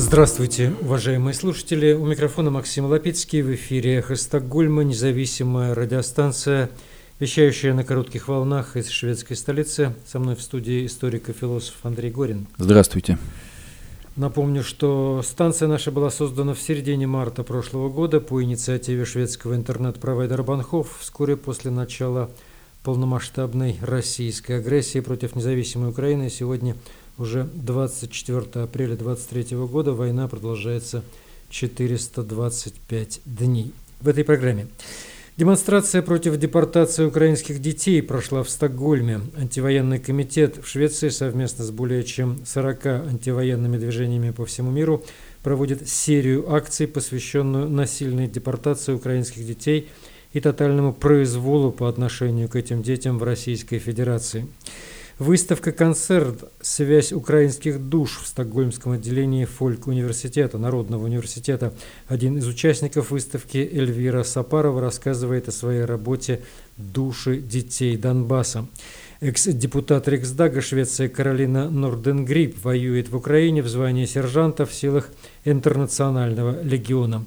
Здравствуйте, уважаемые слушатели. У микрофона Максим Лапицкий. В эфире «Эхо Стокгольма», независимая радиостанция, вещающая на коротких волнах из шведской столицы. Со мной в студии историк и философ Андрей Горин. Здравствуйте. Напомню, что станция наша была создана в середине марта прошлого года по инициативе шведского интернет-провайдера Банхов вскоре после начала полномасштабной российской агрессии против независимой Украины. Сегодня уже 24 апреля 2023 года война продолжается 425 дней. В этой программе Демонстрация против депортации украинских детей прошла в Стокгольме. Антивоенный комитет в Швеции совместно с более чем 40 антивоенными движениями по всему миру проводит серию акций, посвященную насильной депортации украинских детей и тотальному произволу по отношению к этим детям в Российской Федерации. Выставка-концерт «Связь украинских душ» в стокгольмском отделении Фольк-университета, Народного университета. Один из участников выставки, Эльвира Сапарова, рассказывает о своей работе «Души детей Донбасса». Экс-депутат Риксдага Швеции Каролина Норденгрип воюет в Украине в звании сержанта в силах Интернационального легиона.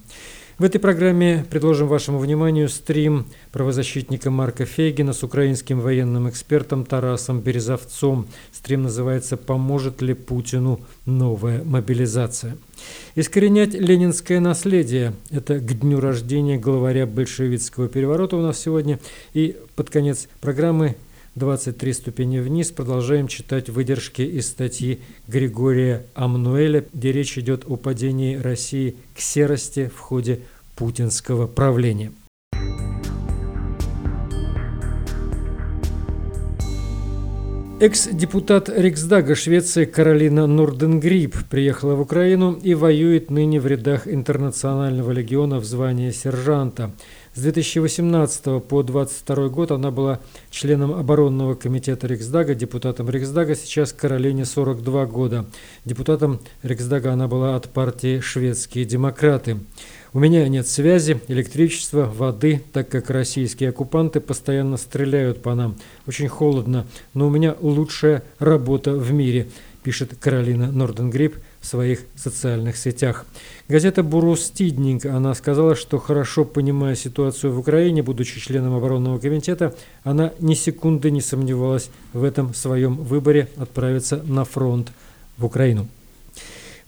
В этой программе предложим вашему вниманию стрим правозащитника Марка Фейгина с украинским военным экспертом Тарасом Березовцом. Стрим называется «Поможет ли Путину новая мобилизация?». Искоренять ленинское наследие – это к дню рождения главаря большевистского переворота у нас сегодня. И под конец программы 23 ступени вниз продолжаем читать выдержки из статьи Григория Амнуэля, где речь идет о падении России к серости в ходе путинского правления. Экс-депутат Риксдага Швеции Каролина Норденгрип приехала в Украину и воюет ныне в рядах Интернационального легиона в звании сержанта. С 2018 по 2022 год она была членом оборонного комитета Риксдага, депутатом Риксдага. Сейчас Каролине 42 года. Депутатом Риксдага она была от партии «Шведские демократы». У меня нет связи, электричества, воды, так как российские оккупанты постоянно стреляют по нам. Очень холодно, но у меня лучшая работа в мире, пишет Каролина Норденгрип в своих социальных сетях. Газета «Бурус Тиднинг», она сказала, что хорошо понимая ситуацию в Украине, будучи членом оборонного комитета, она ни секунды не сомневалась в этом своем выборе отправиться на фронт в Украину.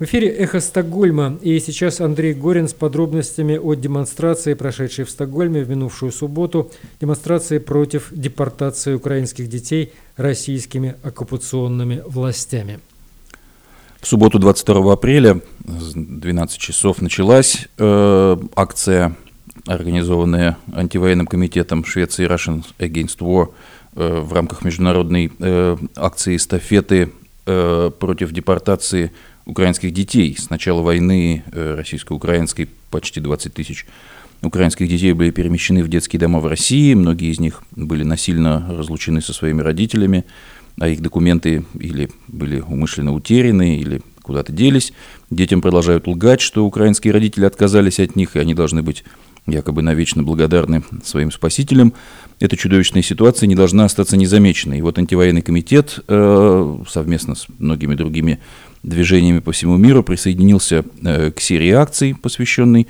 В эфире «Эхо Стокгольма» и сейчас Андрей Горин с подробностями о демонстрации, прошедшей в Стокгольме в минувшую субботу, демонстрации против депортации украинских детей российскими оккупационными властями. В субботу 22 апреля с 12 часов началась э, акция, организованная антивоенным комитетом Швеции Russian Against War э, в рамках международной э, акции эстафеты э, против депортации украинских детей. С начала войны э, российско-украинской почти 20 тысяч украинских детей были перемещены в детские дома в России. Многие из них были насильно разлучены со своими родителями, а их документы или были умышленно утеряны, или куда-то делись. Детям продолжают лгать, что украинские родители отказались от них, и они должны быть якобы навечно благодарны своим спасителям. Эта чудовищная ситуация не должна остаться незамеченной. И вот антивоенный комитет э, совместно с многими другими движениями по всему миру присоединился э, к серии акций, посвященной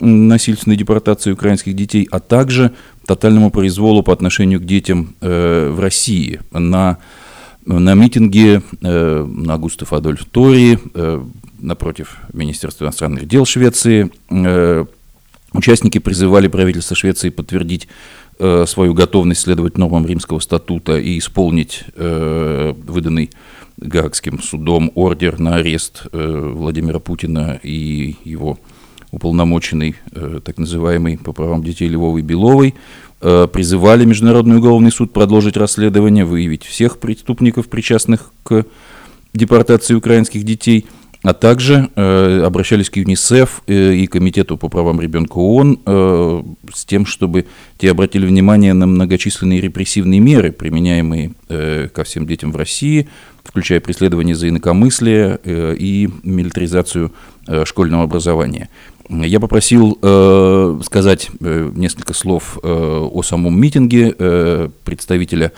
насильственной депортации украинских детей, а также тотальному произволу по отношению к детям э, в России. На, на митинге э, на Густав Адольф Тори напротив Министерства иностранных дел Швеции участники призывали правительство Швеции подтвердить свою готовность следовать нормам Римского статута и исполнить выданный Гаагским судом ордер на арест э, Владимира Путина и его уполномоченный, э, так называемый по правам детей Львовой Беловой, э, призывали Международный уголовный суд продолжить расследование, выявить всех преступников, причастных к депортации украинских детей – а также э, обращались к ЮНИСЕФ э, и Комитету по правам ребенка ООН э, с тем, чтобы те обратили внимание на многочисленные репрессивные меры, применяемые э, ко всем детям в России, включая преследование за инакомыслие э, и милитаризацию э, школьного образования. Я попросил э, сказать э, несколько слов э, о самом митинге э, представителя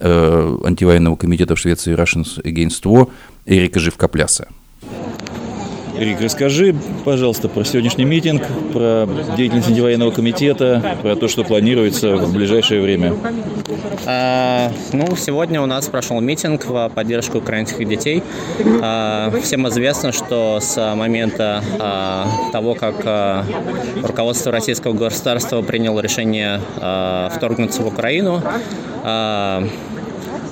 э, антивоенного комитета в Швеции Russians Against War Эрика Живкопляса. Рик, расскажи, пожалуйста, про сегодняшний митинг, про деятельность антивоенного комитета, про то, что планируется в ближайшее время. А, ну, сегодня у нас прошел митинг в поддержку украинских детей. А, всем известно, что с момента а, того, как а, руководство российского государства приняло решение а, вторгнуться в Украину, а,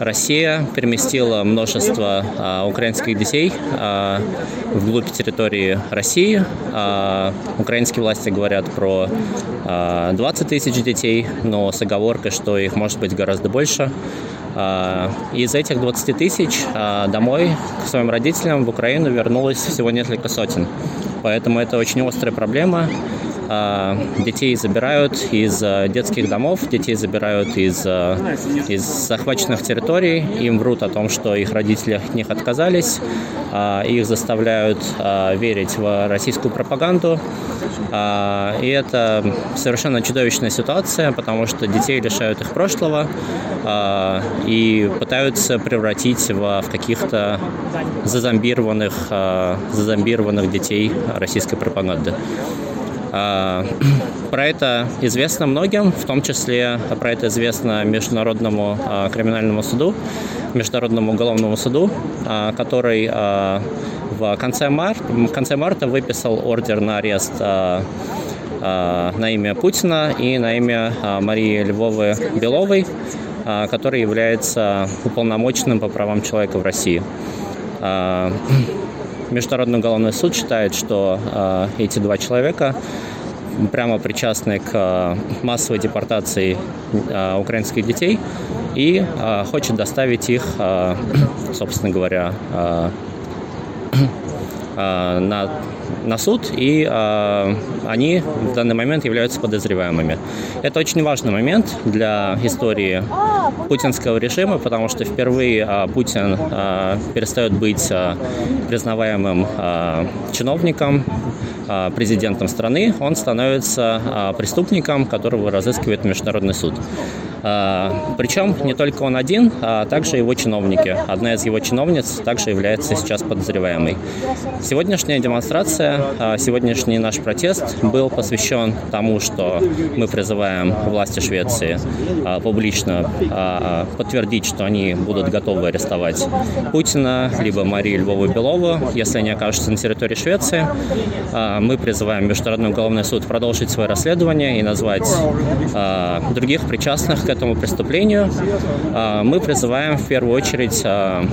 Россия переместила множество а, украинских детей а, вглубь территории России. А, украинские власти говорят про а, 20 тысяч детей, но с оговоркой, что их может быть гораздо больше. А, из этих 20 тысяч а, домой к своим родителям в Украину вернулось всего несколько сотен. Поэтому это очень острая проблема. А, детей забирают из а, детских домов, детей забирают из, а, из захваченных территорий, им врут о том, что их родители от них отказались, их заставляют верить в российскую пропаганду. И это совершенно чудовищная ситуация, потому что детей лишают их прошлого и пытаются превратить в, в каких-то зазомбированных, зазомбированных детей российской пропаганды. А, про это известно многим, в том числе про это известно Международному а, криминальному суду, Международному уголовному суду, а, который в конце марта, в конце марта выписал ордер на арест на имя Путина и на имя Марии Львовы Беловой, который является уполномоченным по правам человека в России. Международный уголовный суд считает, что э, эти два человека прямо причастны к э, массовой депортации э, украинских детей и хочет доставить их, собственно говоря, на на суд, и э, они в данный момент являются подозреваемыми. Это очень важный момент для истории путинского режима, потому что впервые э, Путин э, перестает быть э, признаваемым э, чиновником, э, президентом страны, он становится э, преступником, которого разыскивает Международный суд. А, Причем не только он один, а также его чиновники. Одна из его чиновниц также является сейчас подозреваемой. Сегодняшняя демонстрация, а, сегодняшний наш протест был посвящен тому, что мы призываем власти Швеции а, публично подтвердить, что они будут готовы арестовать Путина, либо Марию Львову Белову, если они окажутся на территории Швеции. Мы призываем Международный уголовный суд продолжить свое расследование и назвать других причастных этому преступлению, а, мы призываем в первую очередь а,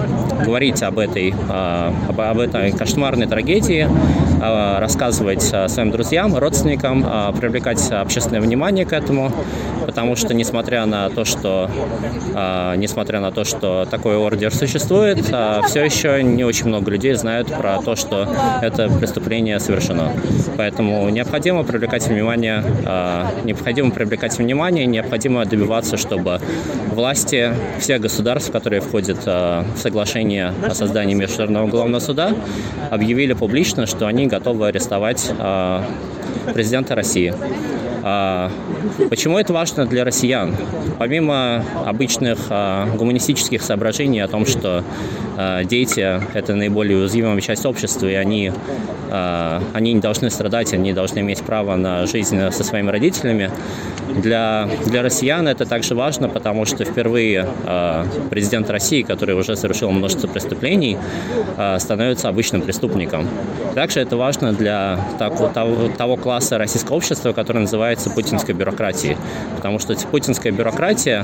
говорить об этой, а, об этой кошмарной трагедии, рассказывать своим друзьям, родственникам, привлекать общественное внимание к этому, потому что несмотря на то, что несмотря на то, что такой ордер существует, все еще не очень много людей знают про то, что это преступление совершено. Поэтому необходимо привлекать внимание, необходимо привлекать внимание, необходимо добиваться добиваться, чтобы власти всех государств, которые входят э, в соглашение о создании Международного уголовного суда, объявили публично, что они готовы арестовать э, президента России. А, почему это важно для россиян? Помимо обычных а, гуманистических соображений о том, что дети – это наиболее уязвимая часть общества, и они, они не должны страдать, они должны иметь право на жизнь со своими родителями, для, для россиян это также важно, потому что впервые президент России, который уже совершил множество преступлений, становится обычным преступником. Также это важно для того, того, того класса российского общества, который называется путинской бюрократией. Потому что путинская бюрократия,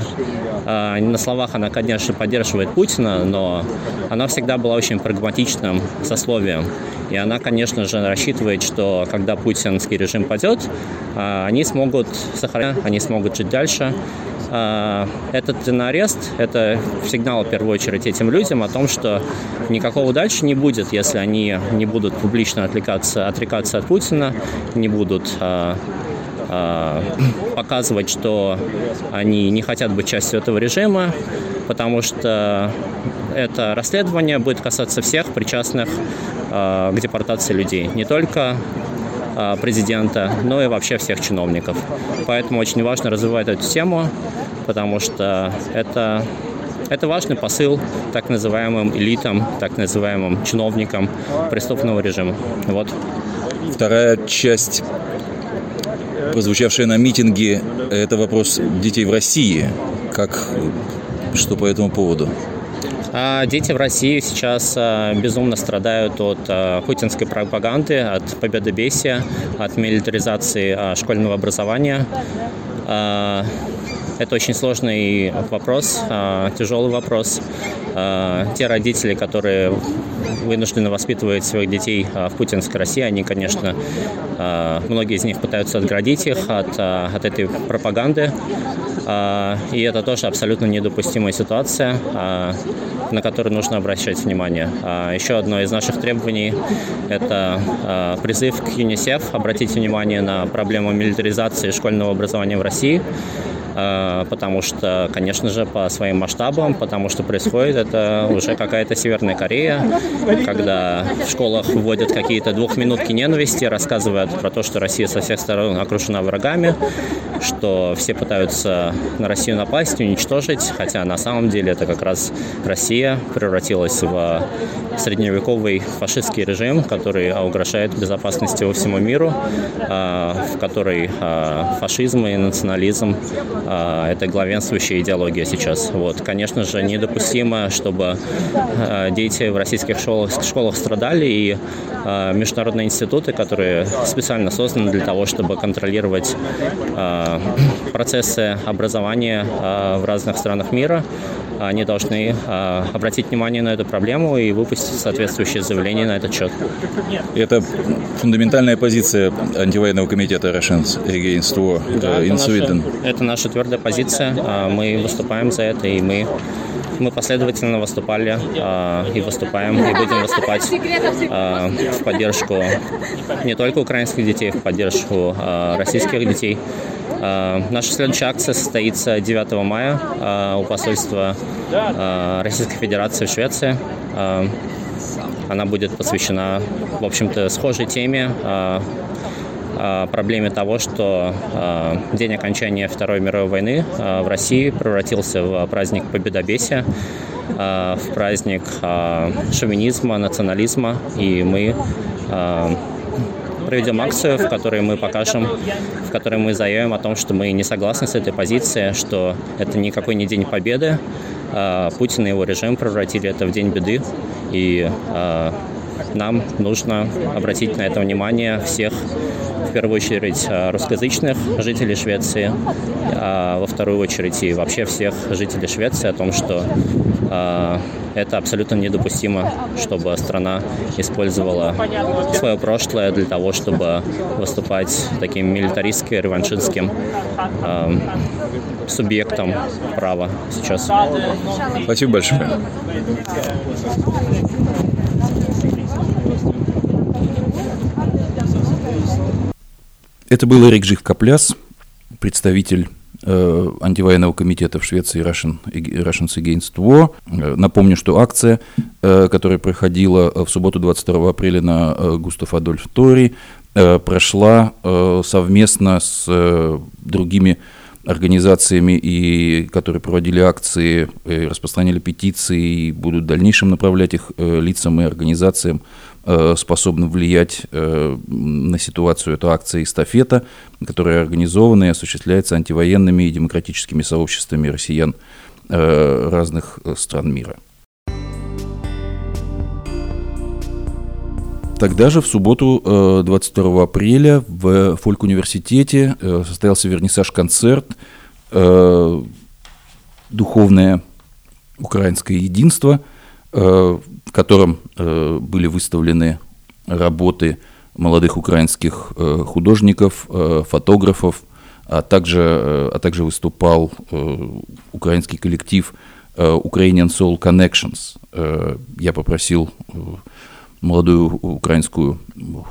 на словах она, конечно, поддерживает Путина, но она всегда была очень прагматичным сословием. И она, конечно же, рассчитывает, что когда путинский режим падет, а, они смогут сохранять, они смогут жить дальше. А, этот арест – это сигнал, в первую очередь, этим людям о том, что никакого дальше не будет, если они не будут публично отвлекаться, отрекаться от Путина, не будут а, показывать, что они не хотят быть частью этого режима, потому что это расследование будет касаться всех причастных а, к депортации людей, не только а, президента, но и вообще всех чиновников. Поэтому очень важно развивать эту тему, потому что это Это важный посыл так называемым элитам, так называемым чиновникам преступного режима. Вот. Вторая часть, прозвучавшая на митинге, это вопрос детей в России. Как, что по этому поводу? А дети в России сейчас а, безумно страдают от а, путинской пропаганды, от победобесия, от милитаризации школьного образования. Это очень сложный вопрос, тяжелый вопрос. Те родители, которые вынуждены воспитывать своих детей в путинской России, они, конечно, многие из них пытаются отградить их от, от этой пропаганды. И это тоже абсолютно недопустимая ситуация на который нужно обращать внимание. А еще одно из наших требований – это а, призыв к ЮНИСЕФ обратить внимание на проблему милитаризации школьного образования в России а, потому что, конечно же, по своим масштабам, потому что происходит это уже какая-то Северная Корея, когда в школах вводят какие-то двухминутки ненависти, рассказывают про то, что Россия со всех сторон окружена врагами, что все пытаются на Россию напасть, уничтожить, хотя на самом деле это как раз Россия превратилась в средневековый фашистский режим, который угрожает безопасности во всему миру, а, в который а, фашизм и национализм а, – это главенствующая идеология сейчас. Вот. Конечно же, недопустимо, чтобы дети в российских школах, школах страдали, и международные институты, которые специально созданы для того, чтобы контролировать процессы образования в разных странах мира, они должны обратить внимание на эту проблему и выпустить соответствующее заявление на этот счет. Это фундаментальная позиция антивоенного комитета Russians Against War да, in Sweden. Наша, это наша твердая позиция. Мы выступаем за это, и мы мы последовательно выступали э, и выступаем, и будем выступать э, в поддержку не только украинских детей, в поддержку российских детей. Наша следующая акция состоится 9 мая у посольства Российской Федерации в Швеции. Она будет посвящена, в общем-то, схожей теме проблеме того, что день окончания Второй мировой войны в России превратился в праздник победобесия, в праздник шовинизма, национализма, и мы проведем акцию, в которой мы покажем, в которой мы заявим о том, что мы не согласны с этой позицией, что это никакой не день победы. Путин и его режим превратили это в день беды. И нам нужно обратить на это внимание всех, в первую очередь, русскоязычных жителей Швеции, а во вторую очередь и вообще всех жителей Швеции о том, что это абсолютно недопустимо, чтобы страна использовала свое прошлое для того, чтобы выступать таким милитаристским, реваншистским э, субъектом права сейчас. Спасибо большое. Это был Эрик Живкопляс, представитель Э, антивоенного комитета в Швеции Russian, Russians Against War. Э, напомню, что акция, э, которая проходила в субботу 22 апреля на Густав Адольф Тори, прошла совместно с другими организациями, и, которые проводили акции, распространяли петиции и будут в дальнейшем направлять их лицам и организациям Э, способны влиять э, на ситуацию. Это акция «Эстафета», которая организована и осуществляется антивоенными и демократическими сообществами россиян э, разных стран мира. Тогда же в субботу 22 апреля в Фольк-университете состоялся вернисаж-концерт «Духовное украинское единство», в котором э, были выставлены работы молодых украинских э, художников, э, фотографов, а также, а также выступал украинский коллектив Ukrainian Soul Connections. Я попросил молодую украинскую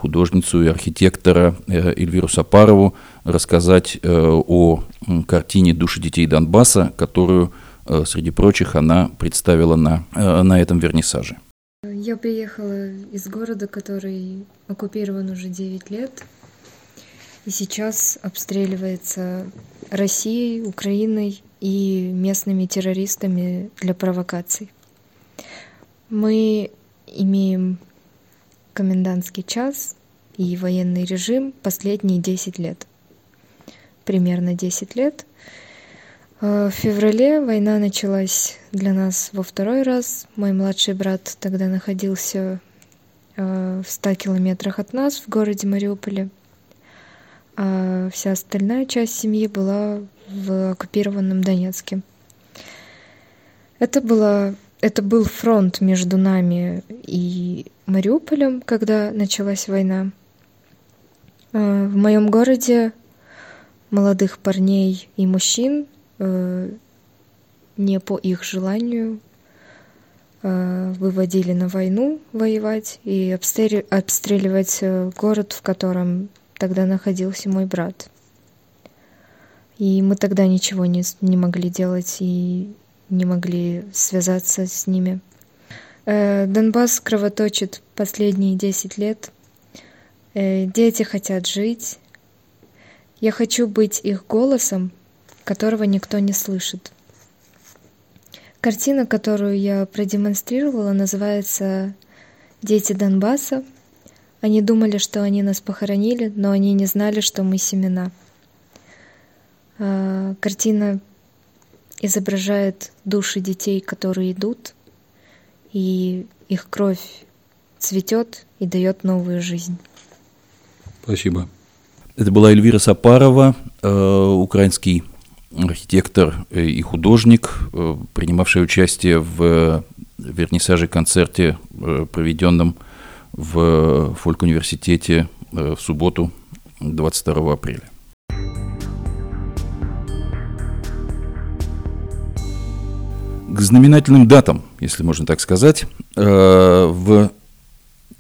художницу и архитектора Эльвиру Сапарову рассказать о картине «Души детей Донбасса», которую Э, среди прочих, она представила на, э, на этом вернисаже. Я приехала из города, который оккупирован уже 9 лет, и сейчас обстреливается Россией, Украиной и местными террористами для провокаций. Мы имеем комендантский час и военный режим последние 10 лет. Примерно 10 лет. Э, в феврале война началась для нас во второй раз. Мой младший брат тогда находился э, в 100 километрах от нас в городе Мариуполе. А вся остальная часть семьи была в оккупированном Донецке. Это, было, это был фронт между нами и Мариуполем, когда началась война. Э, в моем городе молодых парней и мужчин э, не по их желанию э, выводили на войну воевать и обстреливать город, в котором тогда находился мой брат. И мы тогда ничего не, не могли делать и не могли связаться с ними. Э, Донбасс кровоточит последние 10 лет. Э, дети хотят жить. Я хочу быть их голосом, которого никто не слышит. Картина, которую я продемонстрировала, называется «Дети Донбасса». Они думали, что они нас похоронили, но они не знали, что мы семена. А, картина изображает души детей, которые идут, и их кровь цветет и дает новую жизнь. Спасибо. Это была Эльвира Сапарова, э, украинский архитектор и художник, э, принимавший участие в вернисаже-концерте, э, проведенном в фольк-университете в субботу 22 апреля. К знаменательным датам, если можно так сказать, э, в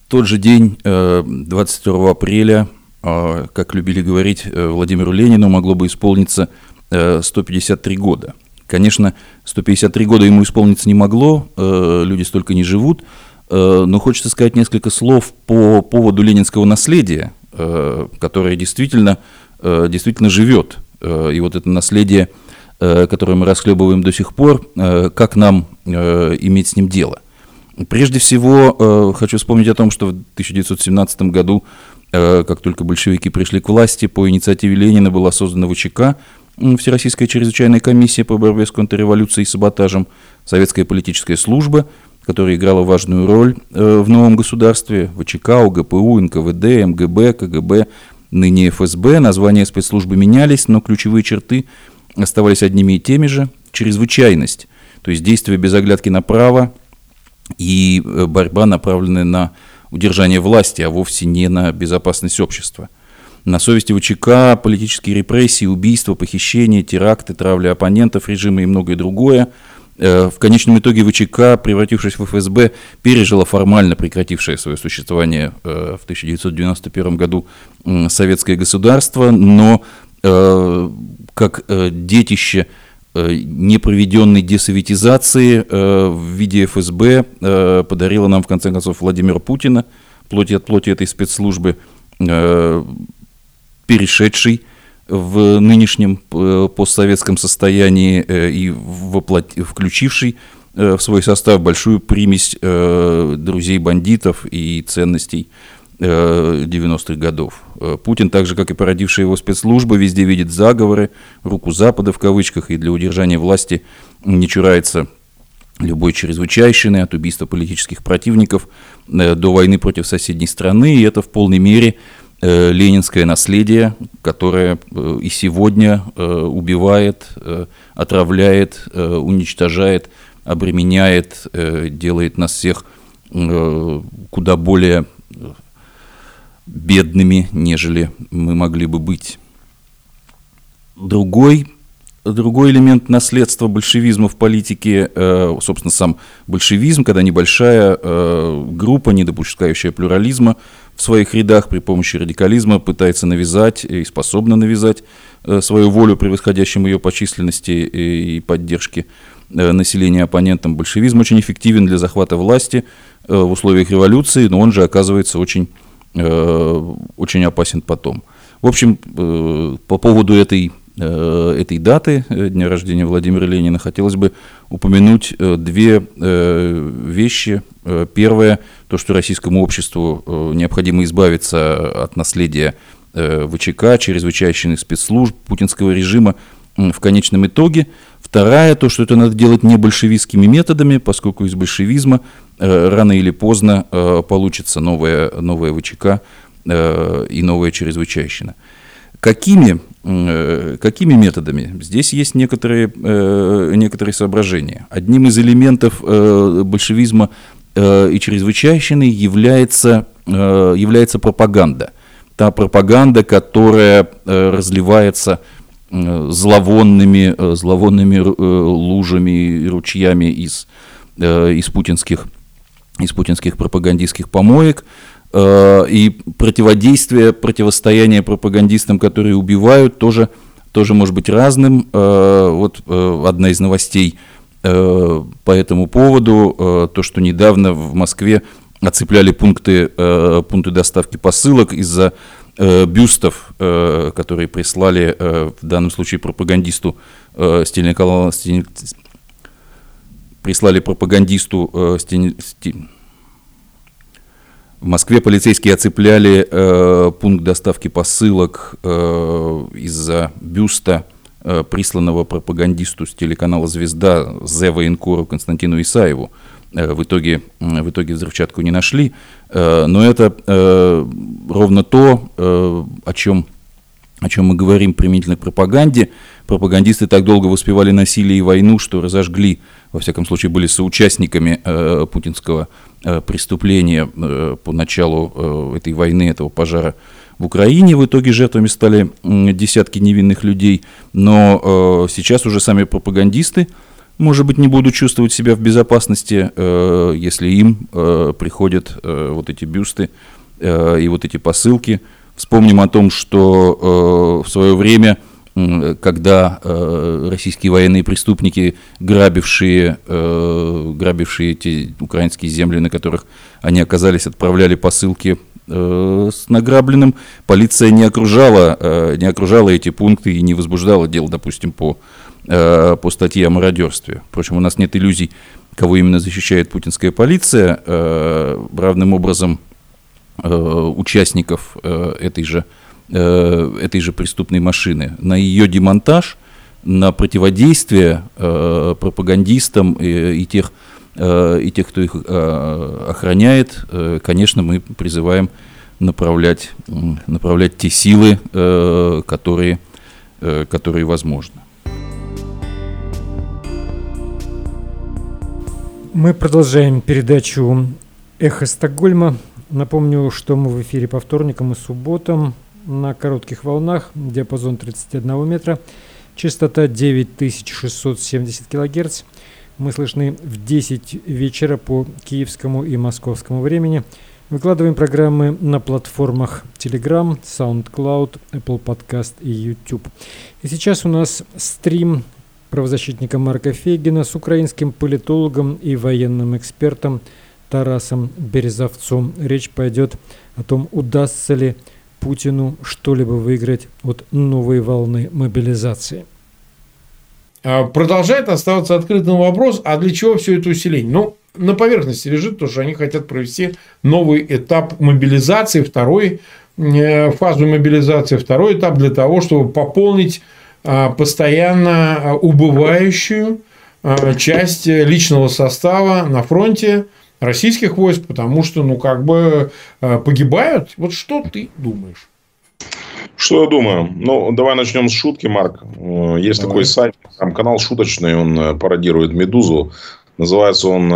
тот же день, 22 э, апреля, э, как любили говорить, Владимиру Ленину могло бы исполниться 153 года. Конечно, 153 года ему исполниться не могло, люди столько не живут, но хочется сказать несколько слов по поводу ленинского наследия, которое действительно, действительно живет. И вот это наследие – Э, который мы расхлебываем до сих пор, э, как нам э, иметь с ним дело. Прежде всего, хочу вспомнить о том, что в 1917 году, как только большевики пришли к власти, по инициативе Ленина была создана ВЧК, Всероссийская чрезвычайная комиссия по борьбе с контрреволюцией и саботажем, советская политическая служба, которая играла важную роль в новом государстве, ВЧК, УГПУ, НКВД, МГБ, КГБ, ныне ФСБ, названия спецслужбы менялись, но ключевые черты – оставались одними и теми же. Чрезвычайность, то есть действия без оглядки на право и э, борьба, направленная на удержание власти, а вовсе не на безопасность общества. На совести ВЧК политические репрессии, убийства, похищения, теракты, травля оппонентов режима и многое другое. Э, в конечном итоге ВЧК, превратившись в ФСБ, пережила формально прекратившее свое существование э, в 1991 году советское государство, но Э, как детище непроведенной десоветизации в виде ФСБ подарила нам, в конце концов, Владимир Путина, плоти от плоти этой спецслужбы, перешедший в нынешнем постсоветском состоянии и воплот... включивший в свой состав большую примесь друзей бандитов и ценностей 90-х годов. Э, Путин, так же как и породившая его спецслужбы, везде видит заговоры, руку Запада в кавычках, и для удержания власти не чурается любой чрезвычайщины, от убийства политических противников э, до войны против соседней страны, и это в полной мере э, ленинское наследие, которое и сегодня убивает, отравляет, уничтожает, обременяет, делает нас всех куда более бедными, нежели мы могли бы быть. Другой, другой элемент наследства большевизма в политике, э, собственно, сам большевизм, когда небольшая э, группа, не допускающая плюрализма в своих рядах при помощи радикализма пытается навязать и способна навязать э, свою волю превосходящим ее по численности и поддержке населения оппонентам. Большевизм очень эффективен для захвата власти в условиях революции, но он же оказывается очень Э, очень опасен потом. В общем, э, по поводу этой этой даты, дня рождения Владимира Ленина, хотелось бы упомянуть две вещи. Первое, то, что российскому обществу необходимо избавиться от наследия ВЧК, чрезвычайных спецслужб путинского режима в конечном итоге. Вторая, то, что это надо делать не большевистскими методами, поскольку из большевизма рано или поздно получится новая, новая ВЧК и новая чрезвычайщина. Какими, э, какими методами? Здесь есть некоторые, э, некоторые соображения. Одним из элементов э, большевизма и чрезвычайщины является, является пропаганда. Та пропаганда, которая разливается зловонными, зловонными лужами и ручьями из, из, путинских, из путинских пропагандистских помоек – и противодействие, противостояние пропагандистам, которые убивают, тоже, тоже может быть разным. Э, вот э, одна из новостей по этому поводу, то, что недавно в Москве оцепляли пункты, пункты доставки посылок из-за бюстов, которые прислали в данном случае пропагандисту Стиль прислали пропагандисту Стиль в Москве полицейские оцепляли э, пункт доставки посылок э, из-за бюста, э, присланного пропагандисту с телеканала «Звезда» Зе военкору Константину Исаеву. Э, в, итоге, в итоге взрывчатку не нашли, э, но это э, ровно то, э, о чем о чем мы говорим применительно к пропаганде. Пропагандисты так долго воспевали насилие и войну, что разожгли, во всяком случае, были соучастниками э, путинского Э, преступления э, по началу э, этой войны, этого пожара в Украине. В итоге жертвами стали десятки невинных людей. Но сейчас уже сами пропагандисты, может быть, не будут чувствовать себя в безопасности, если им приходят вот эти бюсты и вот эти посылки. Вспомним о том, что в свое время когда э, российские военные преступники, грабившие, э, грабившие эти украинские земли, на которых они оказались, отправляли посылки э, с награбленным, полиция не окружала, э, не окружала эти пункты и не возбуждала дело, допустим, по, э, по статье о мародерстве. Впрочем, у нас нет иллюзий, кого именно защищает путинская полиция. Э, равным образом э, участников э, этой же Э, этой же преступной машины, на ее демонтаж, на противодействие э, пропагандистам и, и, тех, э, и тех, кто их э, охраняет, э, конечно, мы призываем направлять, направлять те силы, э, которые, э, которые возможны. Мы продолжаем передачу «Эхо Стокгольма». Напомню, что мы в эфире по вторникам и субботам на коротких волнах, диапазон 31 метра, частота 9670 кГц. Мы слышны в 10 вечера по киевскому и московскому времени. Выкладываем программы на платформах Telegram, SoundCloud, Apple Podcast и YouTube. И сейчас у нас стрим правозащитника Марка Фейгина с украинским политологом и военным экспертом Тарасом Березовцом. Речь пойдет о том, удастся ли Путину что-либо выиграть от новой волны мобилизации. А, продолжает оставаться открытым вопрос, а для чего все это усиление? Ну, на поверхности лежит то, что они хотят провести новый этап мобилизации, второй э, фазу мобилизации, второй этап для того, чтобы пополнить а, постоянно а, убывающую часть личного состава на фронте, российских войск, потому что, ну, как бы э, погибают. Вот что ты думаешь? Что я думаю? Ну, давай начнем с шутки, Марк. Э, есть давай. такой сайт, там канал шуточный, он э, пародирует Медузу. Называется он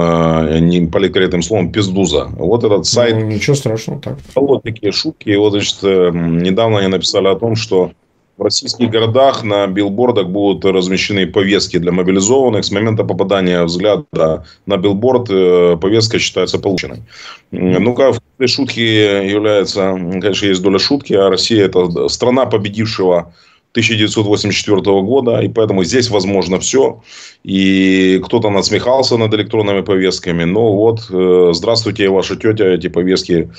не политкорректным словом пиздуза. Вот этот сайт. Ну, ничего страшного, так. Вот такие шутки. И вот, значит, недавно они написали о том, что в российских городах на билбордах будут размещены повестки для мобилизованных. С момента попадания взгляда на билборд э, повестка считается полученной. Ну-ка, в этой шутке является, конечно, есть доля шутки, а Россия – это страна победившего 1984 года, и поэтому здесь возможно все. И кто-то насмехался над электронными повестками, но вот, э, здравствуйте, ваша тетя, эти повестки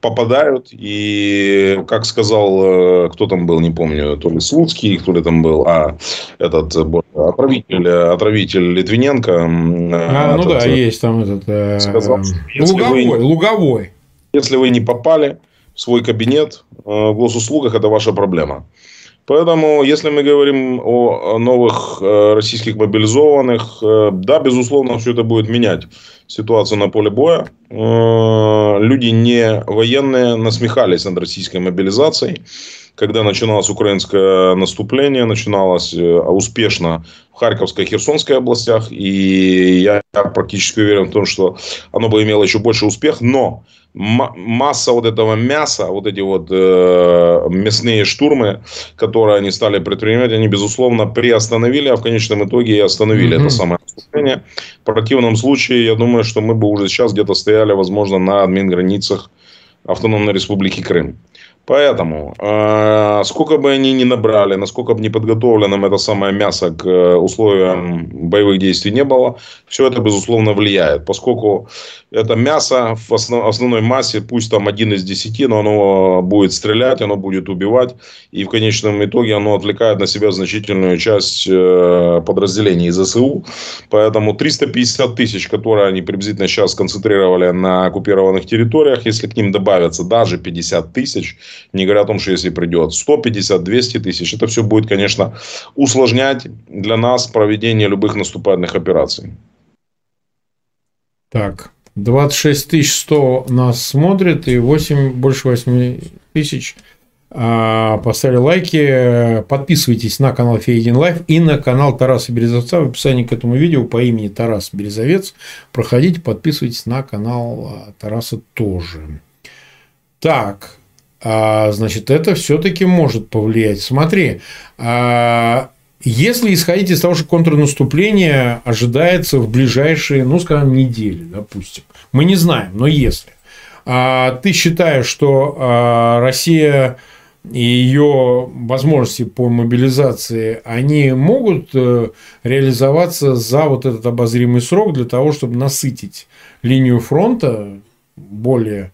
попадают. И, как сказал, э, кто там был, не помню, то ли Слуцкий, кто ли там был, а этот отравитель, отравитель Литвиненко. А, ну да, есть там этот... Сказал, луговой, вы, луговой. Если вы не попали в свой кабинет в госуслугах, это ваша проблема. Поэтому, если мы говорим о новых э, российских мобилизованных, э, да, безусловно, все это будет менять ситуацию на поле боя. Э, люди не военные насмехались над российской мобилизацией. Когда начиналось украинское наступление, начиналось успешно в Харьковской и Херсонской областях. И я практически уверен в том, что оно бы имело еще больше успех. Но масса вот этого мяса, вот эти вот э, мясные штурмы, которые они стали предпринимать, они, безусловно, приостановили, а в конечном итоге и остановили mm-hmm. это самое наступление. В противном случае, я думаю, что мы бы уже сейчас где-то стояли, возможно, на админ границах Автономной Республики Крым. Поэтому, э, сколько бы они ни набрали, насколько бы не подготовленным это самое мясо к э, условиям боевых действий не было, все это, безусловно, влияет. Поскольку это мясо в основ, основной массе, пусть там один из десяти, но оно будет стрелять, оно будет убивать. И в конечном итоге оно отвлекает на себя значительную часть э, подразделений ЗСУ. Поэтому 350 тысяч, которые они приблизительно сейчас концентрировали на оккупированных территориях, если к ним добавятся даже 50 тысяч, не говоря о том, что если придет 150-200 тысяч, это все будет, конечно, усложнять для нас проведение любых наступательных операций. Так, 26 100 нас смотрит и 8, больше 8 тысяч а, поставили лайки. Подписывайтесь на канал Фейгин Live и на канал Тараса Березовца. В описании к этому видео по имени Тарас Березовец. Проходите, подписывайтесь на канал а, Тараса тоже. Так, а, значит, это все-таки может повлиять. Смотри, если исходить из того, что контрнаступление ожидается в ближайшие, ну, скажем, недели, допустим, мы не знаем, но если, а, ты считаешь, что а, Россия и ее возможности по мобилизации, они могут э, реализоваться за вот этот обозримый срок для того, чтобы насытить линию фронта более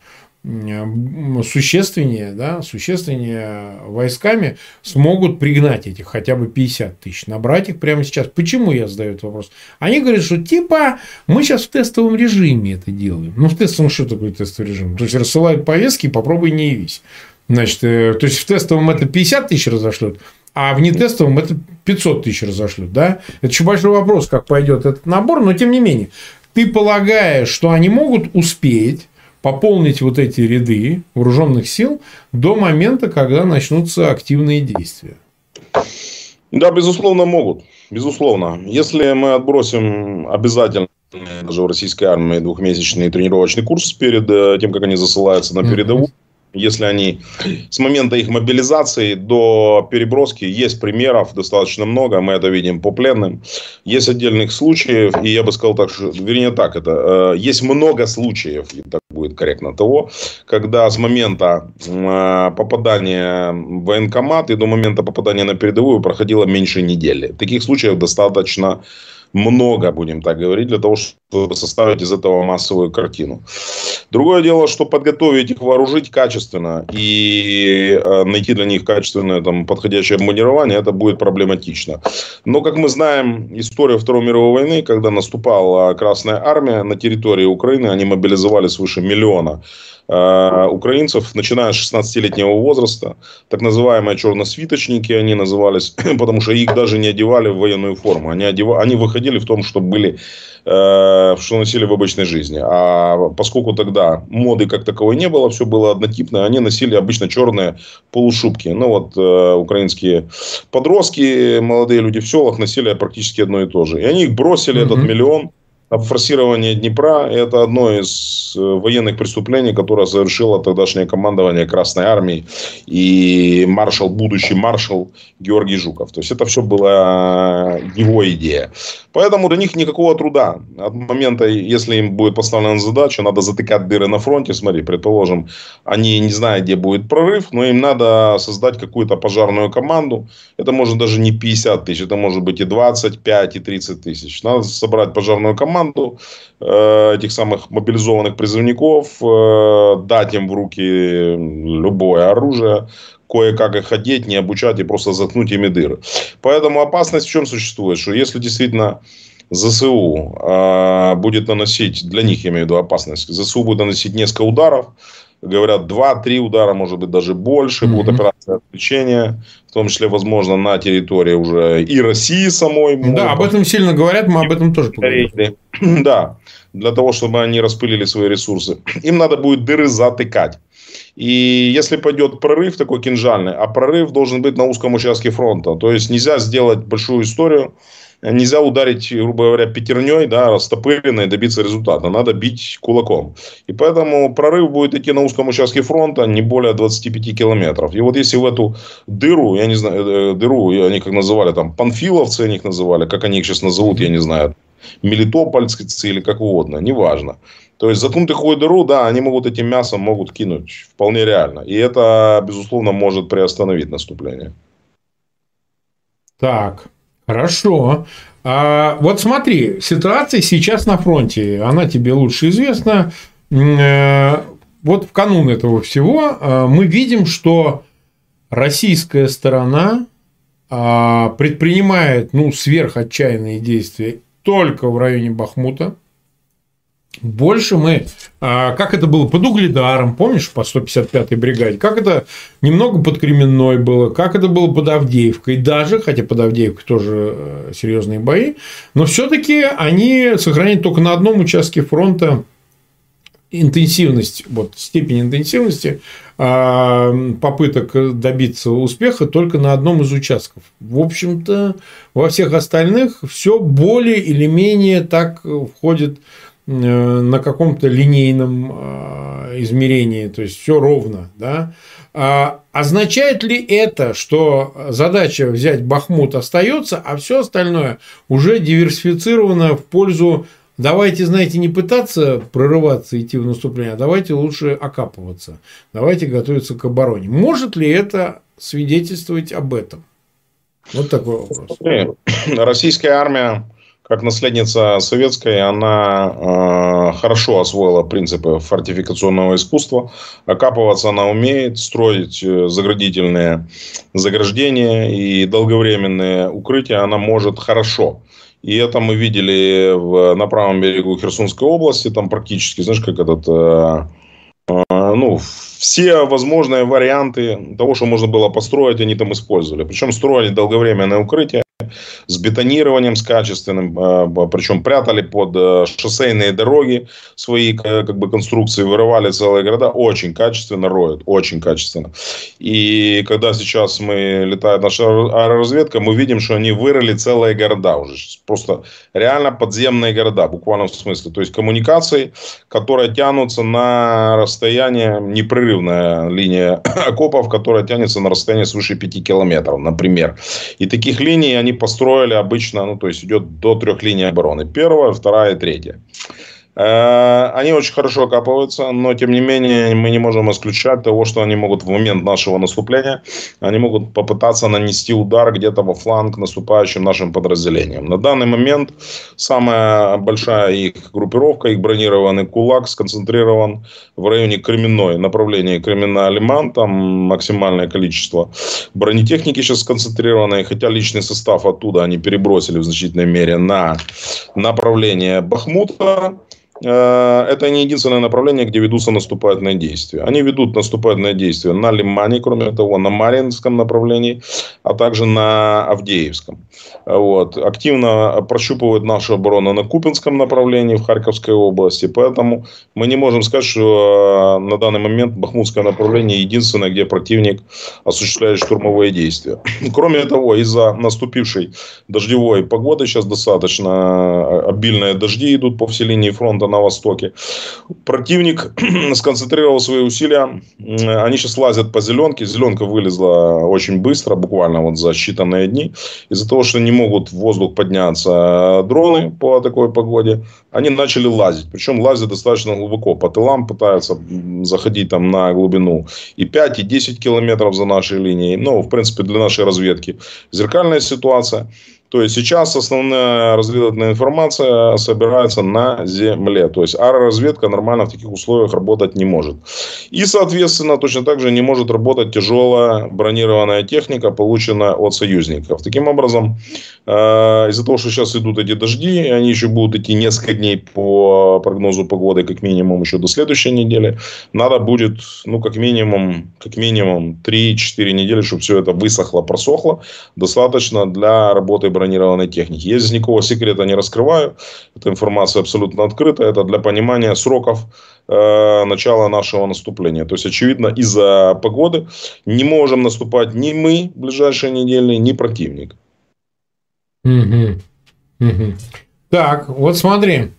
существеннее, да, существеннее войсками смогут пригнать этих хотя бы 50 тысяч, набрать их прямо сейчас. Почему я задаю этот вопрос? Они говорят, что типа мы сейчас в тестовом режиме это делаем. Ну, в тестовом что такое тестовый режим? То есть, рассылают повестки, попробуй не явись. Значит, э, то есть, в тестовом это 50 тысяч разошлют, а в нетестовом это 500 тысяч разошлют. Да? Это еще большой вопрос, как пойдет этот набор, но тем не менее. Ты полагаешь, что они могут успеть пополнить вот эти ряды вооруженных сил до момента, когда начнутся активные действия? Да, безусловно, могут. Безусловно. Если мы отбросим обязательно даже в российской армии двухмесячный тренировочный курс перед э, тем, как они засылаются на передовую, mm-hmm если они с момента их мобилизации до переброски, есть примеров достаточно много, мы это видим по пленным, есть отдельных случаев, и я бы сказал так, что, вернее так, это, э, есть много случаев, и так будет корректно, того, когда с момента э, попадания в военкомат и до момента попадания на передовую проходило меньше недели. Таких случаев достаточно много, будем так говорить, для того, чтобы составить из этого массовую картину. Другое дело, что подготовить их, вооружить качественно и э, найти для них качественное там, подходящее обмундирование, это будет проблематично. Но, как мы знаем, история Второй мировой войны, когда наступала Красная Армия на территории Украины, они мобилизовали свыше миллиона Э, украинцев, начиная с 16-летнего возраста. Так называемые черносвиточники они назывались, потому что их даже не одевали в военную форму. Они, одев... они выходили в том, что были э, что носили в обычной жизни. А поскольку тогда моды как таковой не было, все было однотипно, они носили обычно черные полушубки. Ну вот э, украинские подростки, молодые люди в селах носили практически одно и то же. И они их бросили, mm-hmm. этот миллион, форсирование Днепра – это одно из э, военных преступлений, которое совершило тогдашнее командование Красной Армии и маршал, будущий маршал Георгий Жуков. То есть, это все была его идея. Поэтому для них никакого труда. От момента, если им будет поставлена задача, надо затыкать дыры на фронте. Смотри, предположим, они не знают, где будет прорыв, но им надо создать какую-то пожарную команду. Это может даже не 50 тысяч, это может быть и 25, и 30 тысяч. Надо собрать пожарную команду э, этих самых мобилизованных призывников, э, дать им в руки любое оружие, кое-как их одеть, не обучать и просто заткнуть ими дыры. Поэтому опасность в чем существует? Что если действительно ЗСУ э, будет наносить, для них я имею в виду опасность, ЗСУ будет наносить несколько ударов, говорят, 2-3 удара, может быть, даже больше, mm-hmm. будут операции отвлечения, в том числе, возможно, на территории уже и России самой. Да, об этом сильно говорят, мы об этом тоже поговорим. Да, для того, чтобы они распылили свои ресурсы. Им надо будет дыры затыкать. И если пойдет прорыв такой кинжальный, а прорыв должен быть на узком участке фронта. То есть нельзя сделать большую историю, нельзя ударить, грубо говоря, пятерней, да, растопыренно и добиться результата. Надо бить кулаком. И поэтому прорыв будет идти на узком участке фронта не более 25 километров. И вот если в эту дыру, я не знаю, э, дыру, они как называли, там, панфиловцы они их называли, как они их сейчас назовут, я не знаю, мелитопольцы или как угодно, неважно. То есть заткнуть такую дыру, да, они могут этим мясом могут кинуть вполне реально. И это, безусловно, может приостановить наступление. Так, хорошо. А, вот смотри, ситуация сейчас на фронте, она тебе лучше известна. Э, вот в канун этого всего э, мы видим, что российская сторона а, предпринимает ну, сверхотчаянные действия только в районе Бахмута. Больше мы, а, как это было под Угледаром, помнишь, по 155-й бригаде, как это немного под Кременной было, как это было под Авдеевкой, даже, хотя под Авдеевкой тоже э, серьезные бои, но все-таки они сохраняют только на одном участке фронта интенсивность, вот степень интенсивности а, попыток добиться успеха только на одном из участков. В общем-то, во всех остальных все более или менее так входит э, на каком-то линейном а, измерении, то есть все ровно, да. А означает ли это, что задача взять Бахмут остается, а все остальное уже диверсифицировано в пользу Давайте, знаете, не пытаться прорываться, идти в наступление, а давайте лучше окапываться. Давайте готовиться к обороне. Может ли это свидетельствовать об этом? Вот такой вопрос. Российская армия, как наследница советской, она э, хорошо освоила принципы фортификационного искусства. Окапываться она умеет, строить э, заградительные заграждения и долговременные укрытия она может хорошо. И это мы видели в, на правом берегу Херсонской области. Там практически, знаешь, как этот... Э, э, ну, все возможные варианты того, что можно было построить, они там использовали. Причем строили долговременное укрытие с бетонированием, с качественным, э, причем прятали под э, шоссейные дороги свои как бы конструкции, вырывали целые города, очень качественно роют, очень качественно. И когда сейчас мы летает наша аэроразведка, мы видим, что они вырыли целые города уже, просто реально подземные города, буквально в смысле, то есть коммуникации, которые тянутся на расстояние, непрерывная линия окопов, которая тянется на расстояние свыше 5 километров, например. И таких линий они построили обычно, ну, то есть идет до трех линий обороны. Первая, вторая и третья. Э, они очень хорошо окапываются, но тем не менее мы не можем исключать того, что они могут в момент нашего наступления, они могут попытаться нанести удар где-то во фланг наступающим нашим подразделениям. На данный момент самая большая их группировка, их бронированный кулак сконцентрирован в районе Кременной, направлении Кремена-Алиман, там максимальное количество бронетехники сейчас сконцентрировано, и хотя личный состав оттуда они перебросили в значительной мере на направление Бахмута, это не единственное направление, где ведутся наступательные действия. Они ведут наступательные действия на Лимане, кроме того, на Маринском направлении, а также на Авдеевском. Вот. Активно прощупывают нашу оборону на Купинском направлении в Харьковской области. Поэтому мы не можем сказать, что э, на данный момент Бахмутское направление единственное, где противник осуществляет штурмовые действия. Кроме того, из-за наступившей дождевой погоды, сейчас достаточно э, обильные дожди идут по всей линии фронта, фронта на востоке. Противник сконцентрировал свои усилия. Они сейчас лазят по зеленке. Зеленка вылезла очень быстро, буквально вот за считанные дни. Из-за того, что не могут в воздух подняться дроны по такой погоде, они начали лазить. Причем лазят достаточно глубоко. По тылам пытаются заходить там на глубину и 5, и 10 километров за нашей линией. Ну, в принципе, для нашей разведки. Зеркальная ситуация. То есть сейчас основная разведывательная информация собирается на земле. То есть аэроразведка нормально в таких условиях работать не может. И, соответственно, точно так же не может работать тяжелая бронированная техника, полученная от союзников. Таким образом, э, из-за того, что сейчас идут эти дожди, они еще будут идти несколько дней по прогнозу погоды, как минимум еще до следующей недели, надо будет, ну, как минимум, как минимум 3-4 недели, чтобы все это высохло, просохло, достаточно для работы бронированной техники. Я здесь никакого секрета не раскрываю. Эта информация абсолютно открыта. Это для понимания сроков э, начала нашего наступления. То есть, очевидно, из-за погоды не можем наступать ни мы в ближайшие недели, ни противник. Угу. Угу. Так, вот смотри.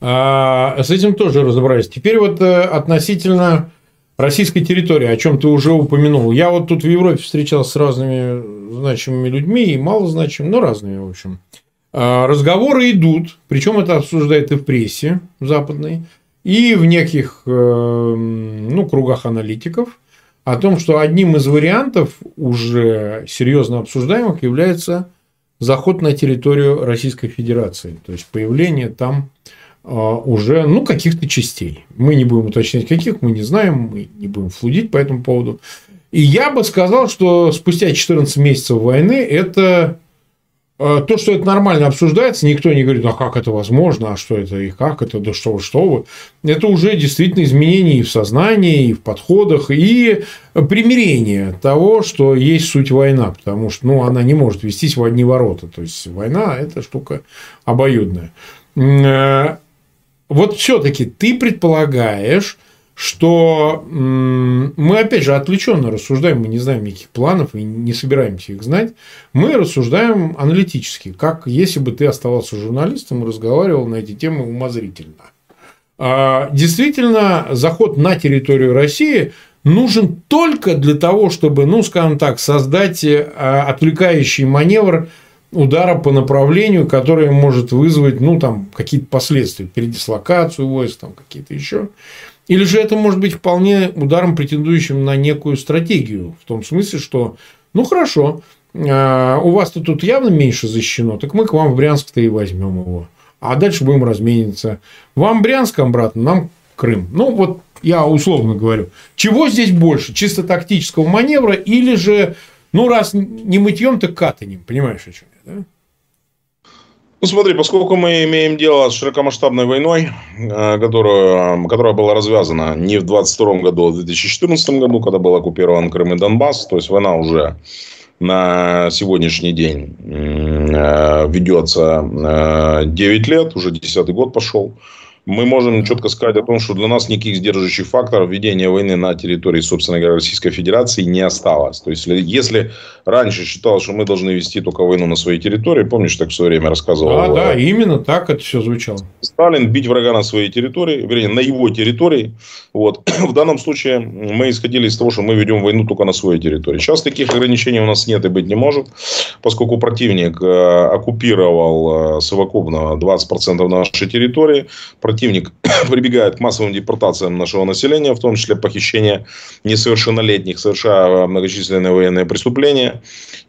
А, с этим тоже разобрались. Теперь вот э, относительно российской территории, о чем ты уже упомянул. Я вот тут в Европе встречался с разными значимыми людьми и малозначимыми, но разными, в общем. А, разговоры идут, причем это обсуждает и в прессе западной, и в неких э, ну, кругах аналитиков о том, что одним из вариантов уже серьезно обсуждаемых является заход на территорию Российской Федерации, то есть появление там уже ну, каких-то частей. Мы не будем уточнять, каких, мы не знаем, мы не будем флудить по этому поводу. И я бы сказал, что спустя 14 месяцев войны это а, то, что это нормально обсуждается, никто не говорит, а как это возможно, а что это, и как это, да что вы, что вы. Это уже действительно изменение и в сознании, и в подходах, и примирение того, что есть суть война, потому что ну, она не может вестись в одни ворота. То есть, война – это штука обоюдная. Вот все-таки ты предполагаешь, что мы, опять же, отвлеченно рассуждаем, мы не знаем никаких планов и не собираемся их знать. Мы рассуждаем аналитически, как если бы ты оставался журналистом и разговаривал на эти темы умозрительно. А, действительно, заход на территорию России нужен только для того, чтобы, ну, скажем так, создать э, отвлекающий маневр удара по направлению, которое может вызвать, ну, там, какие-то последствия, передислокацию войск, там, какие-то еще. Или же это может быть вполне ударом, претендующим на некую стратегию, в том смысле, что, ну, хорошо, а, у вас-то тут явно меньше защищено, так мы к вам в Брянск-то и возьмем его. А дальше будем размениться. Вам Брянск обратно, нам Крым. Ну, вот я условно говорю. Чего здесь больше? Чисто тактического маневра или же, ну, раз не мытьем, так катанем. Понимаешь, о чем я, да? Ну смотри, поскольку мы имеем дело с широкомасштабной войной, э, которую, которая была развязана не в 22 году, а в 2014 году, когда был оккупирован Крым и Донбасс, то есть война уже на сегодняшний день э, ведется 9 э, лет, уже 10 год пошел мы можем четко сказать о том, что для нас никаких сдерживающих факторов ведения войны на территории, собственно говоря, Российской Федерации не осталось. То есть, если раньше считалось, что мы должны вести только войну на своей территории, помнишь, так в свое время рассказывал? Да, да, именно так это все звучало. Сталин бить врага на своей территории, вернее, на его территории. Вот. В данном случае мы исходили из того, что мы ведем войну только на своей территории. Сейчас таких ограничений у нас нет и быть не может, поскольку противник э, оккупировал э, совокупно 20% нашей территории противник прибегает к массовым депортациям нашего населения, в том числе похищение несовершеннолетних, совершая многочисленные военные преступления.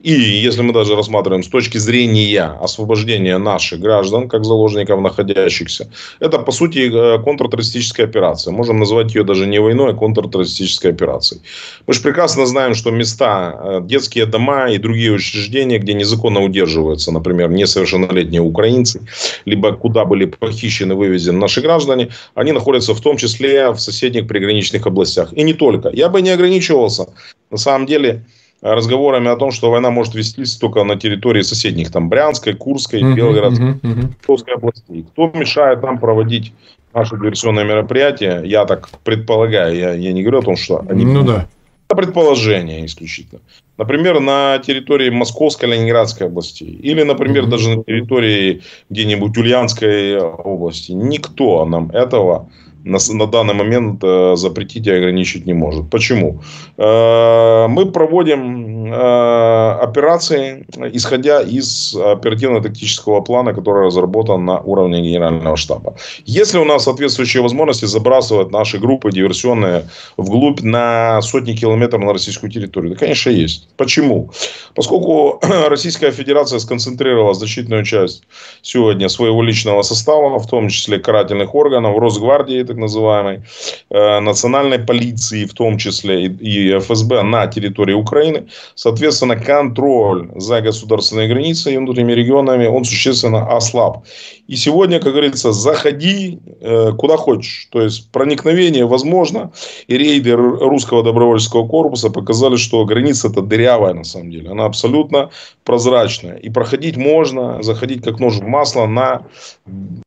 И если мы даже рассматриваем с точки зрения освобождения наших граждан, как заложников находящихся, это по сути э, контртеррористическая операция. Можем назвать ее даже не войной, а контртеррористической операцией. Мы же прекрасно знаем, что места, э, детские дома и другие учреждения, где незаконно удерживаются, например, несовершеннолетние украинцы, либо куда были похищены, вывезены наши граждане, они находятся в том числе в соседних приграничных областях. И не только. Я бы не ограничивался, на самом деле, разговорами о том, что война может вестись только на территории соседних, там, Брянской, Курской, Белгородской, Московской областей. Кто мешает нам проводить наши диверсионные мероприятия, я так предполагаю, я, я не говорю о том, что они... Ну да. Предположение исключительно. Например, на территории Московской, Ленинградской областей. Или, например, mm-hmm. даже на территории где-нибудь Ульяновской области. Никто нам этого на, на данный момент э, запретить и ограничить не может. Почему? Э, мы проводим операции, исходя из оперативно-тактического плана, который разработан на уровне генерального штаба. Если у нас соответствующие возможности забрасывать наши группы диверсионные вглубь на сотни километров на российскую территорию, да, конечно, есть. Почему? Поскольку Российская Федерация сконцентрировала значительную часть сегодня своего личного состава, в том числе карательных органов, Росгвардии, так называемой, э, национальной полиции, в том числе и ФСБ на территории Украины. Соответственно, контроль за государственной границей и внутренними регионами, он существенно ослаб. И сегодня, как говорится, заходи э, куда хочешь. То есть, проникновение возможно. И рейды русского добровольческого корпуса показали, что граница это дырявая на самом деле. Она абсолютно прозрачная. И проходить можно, заходить как нож в масло на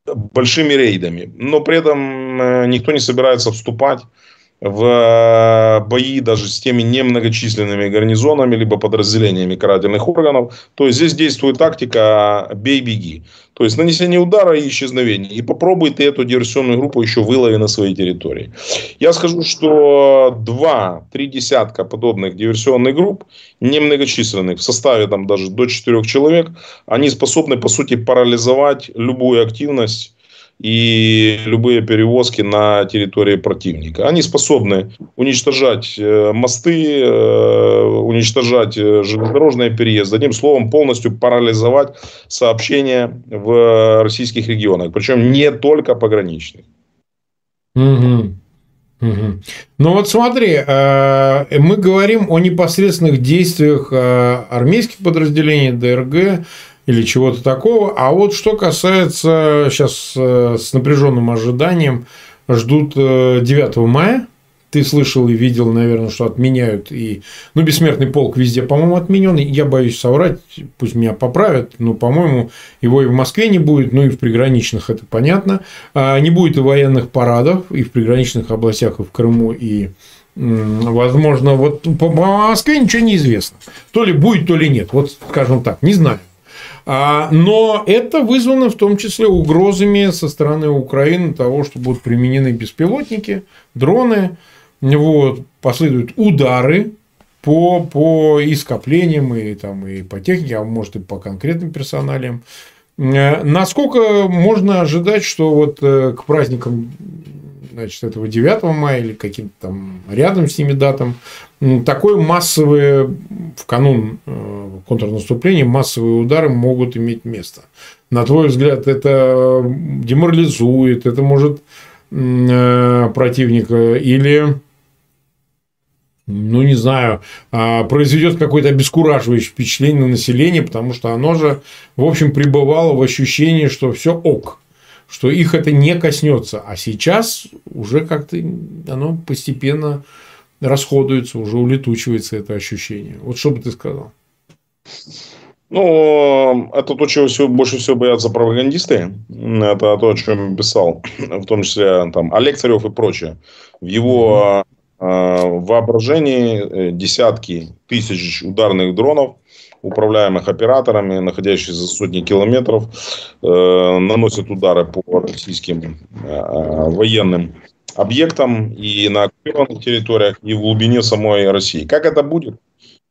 большими рейдами. Но при этом э, никто не собирается вступать в э, бои даже с теми немногочисленными гарнизонами, либо подразделениями карательных органов. То есть здесь действует тактика «бей-беги». То есть нанесение удара и исчезновение. И попробуй ты эту диверсионную группу еще вылови на своей территории. Я скажу, что два-три десятка подобных диверсионных групп, немногочисленных, в составе там даже до четырех человек, они способны по сути парализовать любую активность и любые перевозки на территории противника. Они способны уничтожать э, мосты, э, уничтожать э, железнодорожные переезды, одним словом, полностью парализовать сообщения в российских регионах, причем не только пограничных. Угу. Угу. Ну вот смотри, мы говорим о непосредственных действиях армейских подразделений ДРГ или чего-то такого. А вот что касается сейчас э, с напряженным ожиданием ждут 9 э, мая. Ты слышал и видел, наверное, что отменяют и... Ну, бессмертный полк везде, по-моему, отменен. Я боюсь соврать, пусть меня поправят, но, по-моему, его и в Москве не будет, ну и в приграничных, это понятно. А не будет и военных парадов, и в приграничных областях, и в Крыму, и Возможно, вот по Москве ничего не известно. То ли будет, то ли нет. Вот, скажем так, не знаю. А, но это вызвано в том числе угрозами со стороны Украины того, что будут применены беспилотники, дроны, вот, последуют удары по, по и скоплениям, и, там, и по технике, а может и по конкретным персоналиям. Э, насколько можно ожидать, что вот э, к праздникам значит, этого 9 мая или каким-то там рядом с ними датам, такое массовое, в канун э, контрнаступления, массовые удары могут иметь место. На твой взгляд, это деморализует, это может э, противника или ну, не знаю, а, произведет какое-то обескураживающее впечатление на население, потому что оно же, в общем, пребывало в ощущении, что все ок что их это не коснется. А сейчас уже как-то оно постепенно расходуется, уже улетучивается это ощущение. Вот что бы ты сказал? Ну, это то, чего всего, больше всего боятся пропагандисты. Это то, о чем писал, в том числе там, Олег Царев и прочее. В его э, воображении э, десятки тысяч ударных дронов – управляемых операторами, находящихся за сотни километров, э, наносят удары по российским э, военным объектам и на оккупированных территориях, и в глубине самой России. Как это будет?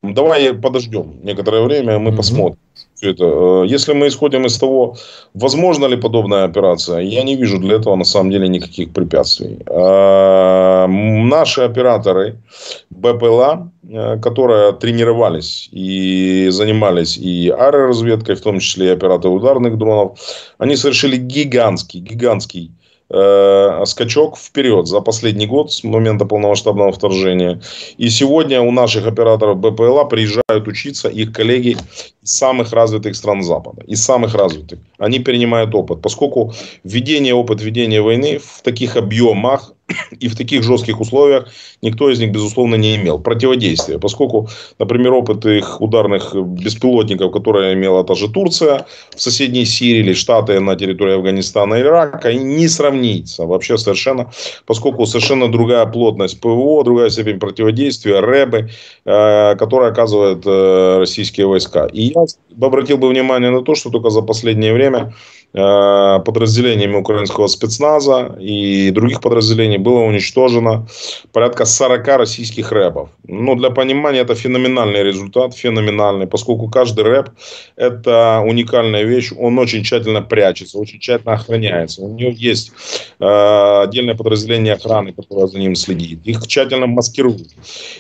Давай подождем некоторое время, мы mm-hmm. посмотрим. Все это. Э, если мы исходим из того, возможно ли подобная операция, я не вижу для этого на самом деле никаких препятствий. Э, наши операторы БПЛА, э, которые тренировались и занимались и аэроразведкой, в том числе и операторы ударных дронов, они совершили гигантский, гигантский э, скачок вперед за последний год с момента полномасштабного вторжения. И сегодня у наших операторов БПЛА приезжают учиться их коллеги из самых развитых стран Запада. Из самых развитых. Они перенимают опыт. Поскольку введение, опыт ведения войны в таких объемах и в таких жестких условиях никто из них, безусловно, не имел противодействия. Поскольку, например, опыт их ударных беспилотников, которые имела та же Турция в соседней Сирии или Штаты на территории Афганистана и Ирака, не сравнится вообще совершенно, поскольку совершенно другая плотность ПВО, другая степень противодействия, РЭБы, э, которые оказывают э, российские войска. И я обратил бы внимание на то, что только за последнее время подразделениями украинского спецназа и других подразделений было уничтожено порядка 40 российских рэпов. Ну, для понимания, это феноменальный результат, феноменальный, поскольку каждый рэп – это уникальная вещь, он очень тщательно прячется, очень тщательно охраняется. У него есть э, отдельное подразделение охраны, которое за ним следит. Их тщательно маскируют.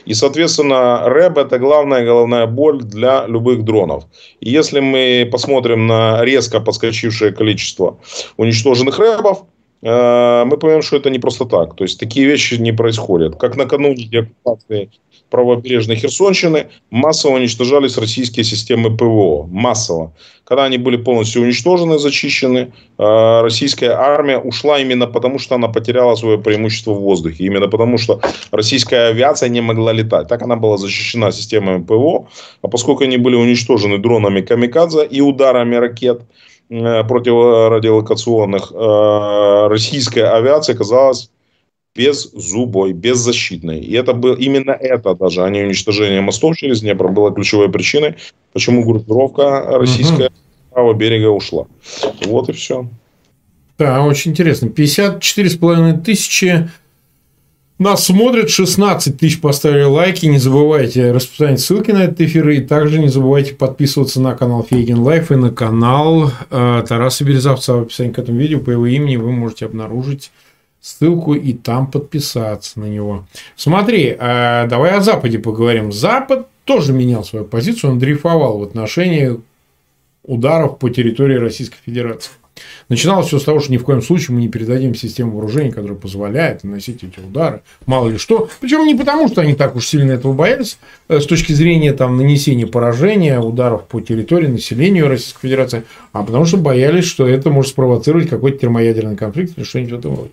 И, соответственно, рэп – это главная головная боль для любых дронов. И если мы посмотрим на резко подскочившее количество уничтоженных рэбов, э, мы поймем, что это не просто так. То есть такие вещи не происходят. Как накануне деоккупации правобережной Херсонщины массово уничтожались российские системы ПВО. Массово. Когда они были полностью уничтожены, зачищены, э, российская армия ушла именно потому, что она потеряла свое преимущество в воздухе. Именно потому, что российская авиация не могла летать. Так она была защищена системами ПВО. А поскольку они были уничтожены дронами Камикадзе и ударами ракет, противорадиолокационных, э, российская авиация оказалась без зубой, беззащитной. И это было именно это даже, а не уничтожение мостов через Днепр, было ключевой причиной, почему группировка российская угу. правого берега ушла. Вот и все. Да, очень интересно. 54,5 тысячи нас смотрят, 16 тысяч поставили лайки. Не забывайте распространять ссылки на этот эфир. И также не забывайте подписываться на канал Фейгин Live и на канал э, Тараса Березовца. В описании к этому видео по его имени вы можете обнаружить ссылку и там подписаться на него. Смотри, э, давай о Западе поговорим. Запад тоже менял свою позицию. Он дрейфовал в отношении ударов по территории Российской Федерации. Начиналось все с того, что ни в коем случае мы не передадим систему вооружений, которая позволяет наносить эти удары, мало ли что. Причем не потому, что они так уж сильно этого боялись, э, с точки зрения там, нанесения поражения, ударов по территории, населению Российской Федерации, а потому что боялись, что это может спровоцировать какой-то термоядерный конфликт или что-нибудь в этом роде.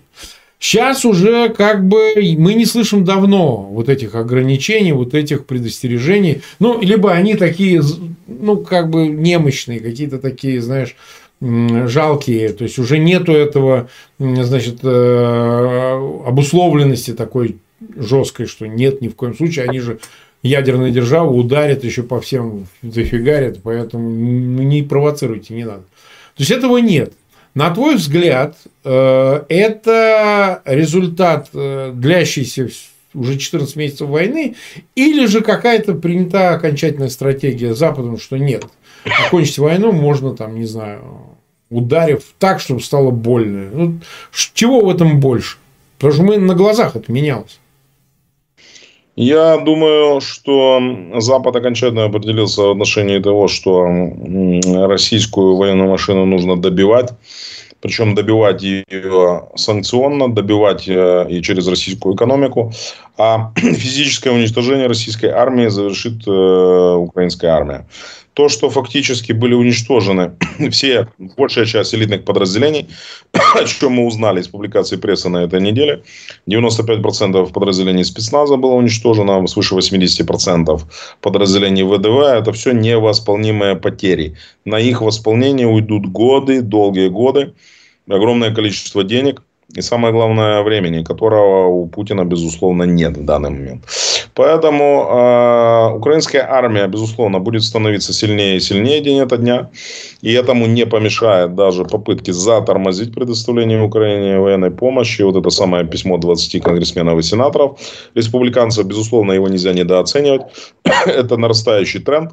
Сейчас уже как бы мы не слышим давно вот этих ограничений, вот этих предостережений. Ну, либо они такие, ну, как бы немощные, какие-то такие, знаешь, жалкие, то есть уже нету этого, значит, э, обусловленности такой жесткой, что нет ни в коем случае, они же ядерная держава ударит еще по всем зафигарят, поэтому не провоцируйте, не надо. То есть этого нет. На твой взгляд, э, это результат э, длящийся уже 14 месяцев войны, или же какая-то принята окончательная стратегия Западом, что нет, окончить войну можно, там, не знаю, ударив так, чтобы стало больно. Ну, чего в этом больше? Потому что мы на глазах это менялось. Я думаю, что Запад окончательно определился в отношении того, что российскую военную машину нужно добивать. Причем добивать ее санкционно, добивать э, и через российскую экономику. А физическое уничтожение российской армии завершит э, украинская армия то, что фактически были уничтожены все, большая часть элитных подразделений, о чем мы узнали из публикации прессы на этой неделе. 95% подразделений спецназа было уничтожено, свыше 80% подразделений ВДВ. Это все невосполнимые потери. На их восполнение уйдут годы, долгие годы, огромное количество денег – и самое главное, времени, которого у Путина, безусловно, нет в данный момент. Поэтому э, украинская армия, безусловно, будет становиться сильнее и сильнее день ото дня. И этому не помешает даже попытки затормозить предоставление Украине военной помощи. Вот это самое письмо 20 конгрессменов и сенаторов. Республиканцев, безусловно, его нельзя недооценивать. это нарастающий тренд.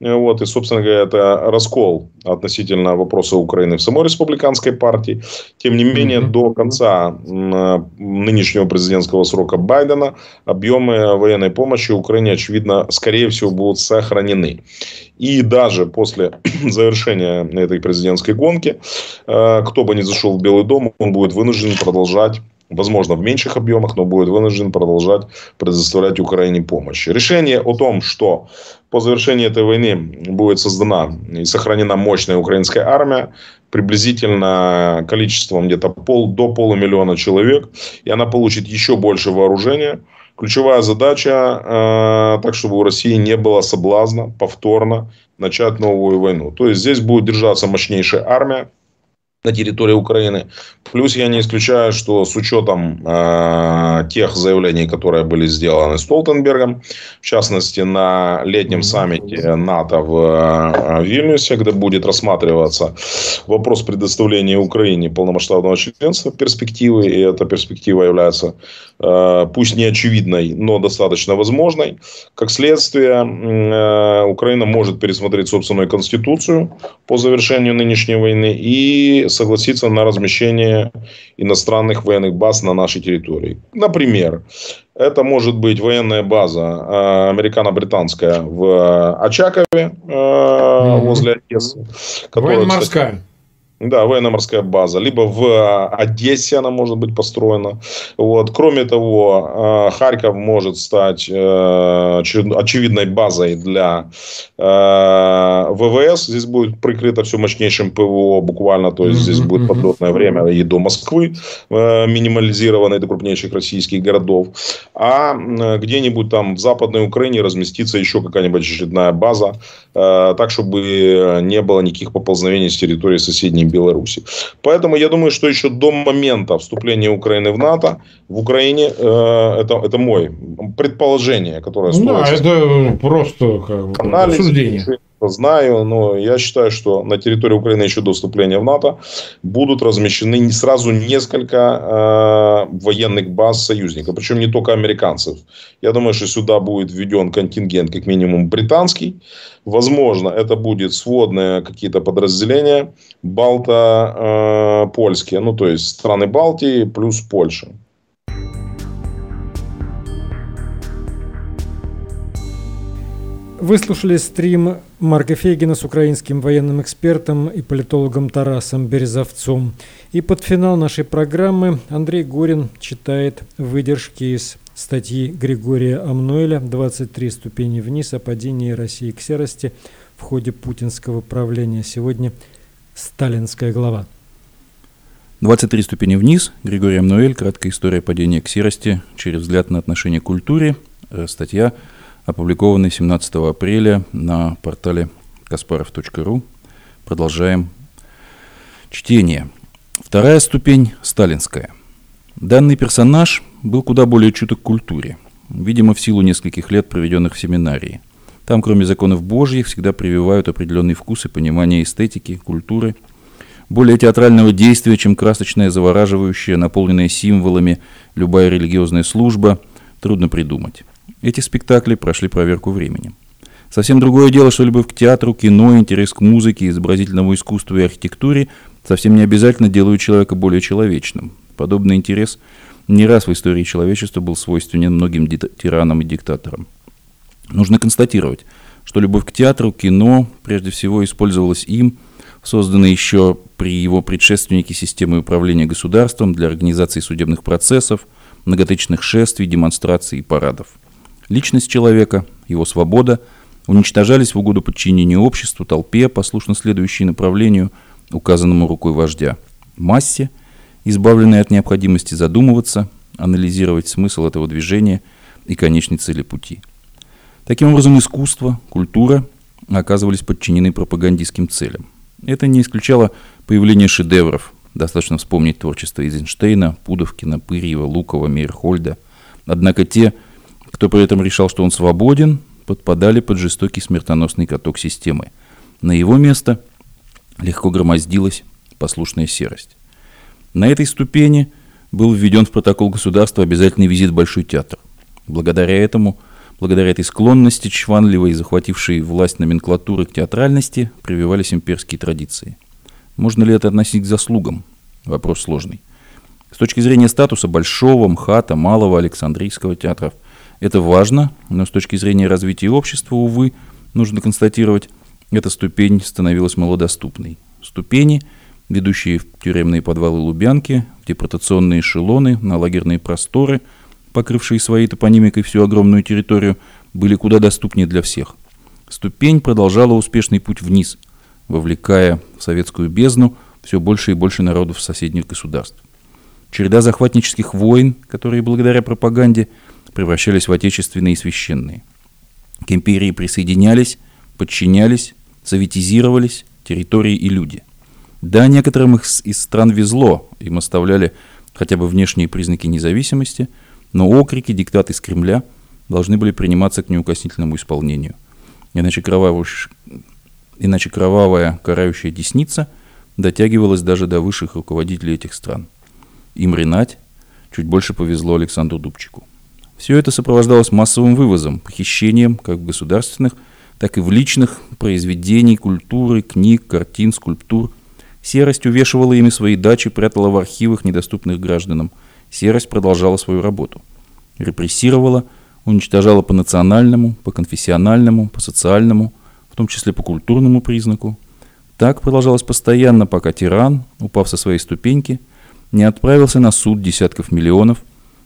Вот, и, собственно говоря, это раскол относительно вопроса Украины в самой республиканской партии. Тем не менее, до конца нынешнего президентского срока Байдена объемы военной помощи Украине, очевидно, скорее всего, будут сохранены. И даже после завершения этой президентской гонки, э, кто бы ни зашел в Белый дом, он будет вынужден продолжать возможно, в меньших объемах, но будет вынужден продолжать предоставлять Украине помощь. Решение о том, что по завершении этой войны будет создана и сохранена мощная украинская армия, приблизительно количеством где-то пол, до полумиллиона человек, и она получит еще больше вооружения. Ключевая задача, э, так чтобы у России не было соблазна повторно начать новую войну. То есть здесь будет держаться мощнейшая армия, на территории Украины. Плюс я не исключаю, что с учетом э, тех заявлений, которые были сделаны Столтенбергом, в частности на летнем саммите НАТО в э, Вильнюсе, где будет рассматриваться вопрос предоставления Украине полномасштабного членства перспективы, и эта перспектива является э, пусть не очевидной, но достаточно возможной. Как следствие, э, Украина может пересмотреть собственную конституцию по завершению нынешней войны и согласиться на размещение иностранных военных баз на нашей территории. Например, это может быть военная база э, американо-британская в Очакове э, возле Одессы. Военно-морская. Да, военно-морская база. Либо в а, Одессе она может быть построена. Вот. Кроме того, а, Харьков может стать э, очевидной базой для э, ВВС. Здесь будет прикрыто все мощнейшим ПВО буквально. То есть, здесь будет подлетное время и до Москвы, э, минимализированной до крупнейших российских городов. А где-нибудь там в Западной Украине разместится еще какая-нибудь очередная база. Так, чтобы не было никаких поползновений с территории соседней Беларуси. Поэтому я думаю, что еще до момента вступления Украины в НАТО в Украине э, это, это мой предположение, которое Да, это просто как бы, анализ, суждение знаю, но я считаю, что на территории Украины еще до вступления в НАТО будут размещены сразу несколько э, военных баз союзников, причем не только американцев. Я думаю, что сюда будет введен контингент как минимум британский. Возможно, это будет сводные какие-то подразделения балто-польские, э, ну то есть страны Балтии плюс Польша. Выслушали стрим Марка Фейгина с украинским военным экспертом и политологом Тарасом Березовцом. И под финал нашей программы Андрей Горин читает выдержки из статьи Григория Амнуэля «23 ступени вниз о падении России к серости в ходе путинского правления». Сегодня сталинская глава. 23 ступени вниз. Григорий Амнуэль. Краткая история падения к серости через взгляд на отношение к культуре. Э, статья опубликованный 17 апреля на портале kasparov.ru. Продолжаем чтение. Вторая ступень – сталинская. Данный персонаж был куда более чуток к культуре, видимо, в силу нескольких лет, проведенных в семинарии. Там, кроме законов Божьих, всегда прививают определенный вкус и понимание эстетики, культуры, более театрального действия, чем красочная, завораживающая, наполненная символами любая религиозная служба, трудно придумать. Эти спектакли прошли проверку временем. Совсем другое дело, что любовь к театру, кино, интерес к музыке, изобразительному искусству и архитектуре совсем не обязательно делают человека более человечным. Подобный интерес не раз в истории человечества был свойственен многим тиранам и диктаторам. Нужно констатировать, что любовь к театру, кино прежде всего использовалась им, созданной еще при его предшественнике системой управления государством для организации судебных процессов, многотысячных шествий, демонстраций и парадов – Личность человека, его свобода уничтожались в угоду подчинению обществу, толпе, послушно следующей направлению, указанному рукой вождя, массе, избавленной от необходимости задумываться, анализировать смысл этого движения и конечной цели пути. Таким образом, искусство, культура оказывались подчинены пропагандистским целям. Это не исключало появление шедевров. Достаточно вспомнить творчество Эйзенштейна, Пудовкина, Пырьева, Лукова, Мейерхольда. Однако те – кто при этом решал, что он свободен, подпадали под жестокий смертоносный каток системы. На его место легко громоздилась послушная серость. На этой ступени был введен в протокол государства обязательный визит в Большой театр. Благодаря этому Благодаря этой склонности, чванливой захватившей власть номенклатуры к театральности, прививались имперские традиции. Можно ли это относить к заслугам? Вопрос сложный. С точки зрения статуса Большого, МХАТа, Малого, Александрийского театров это важно, но с точки зрения развития общества, увы, нужно констатировать, эта ступень становилась малодоступной. Ступени, ведущие в тюремные подвалы Лубянки, в депортационные эшелоны, на лагерные просторы, покрывшие своей топонимикой всю огромную территорию, были куда доступнее для всех. Ступень продолжала успешный путь вниз, вовлекая в советскую бездну все больше и больше народов соседних государств. Череда захватнических войн, которые благодаря пропаганде превращались в отечественные и священные. К империи присоединялись, подчинялись, советизировались территории и люди. Да, некоторым из, из стран везло, им оставляли хотя бы внешние признаки независимости, но окрики, диктаты из Кремля должны были приниматься к неукоснительному исполнению. Иначе, кровавую, иначе кровавая карающая десница дотягивалась даже до высших руководителей этих стран. Им Ренать чуть больше повезло Александру Дубчику. Все это сопровождалось массовым вывозом, похищением как государственных, так и в личных произведений, культуры, книг, картин, скульптур. Серость увешивала ими свои дачи, прятала в архивах, недоступных гражданам. Серость продолжала свою работу. Репрессировала, уничтожала по национальному, по конфессиональному, по социальному, в том числе по культурному признаку. Так продолжалось постоянно, пока тиран, упав со своей ступеньки, не отправился на суд десятков миллионов,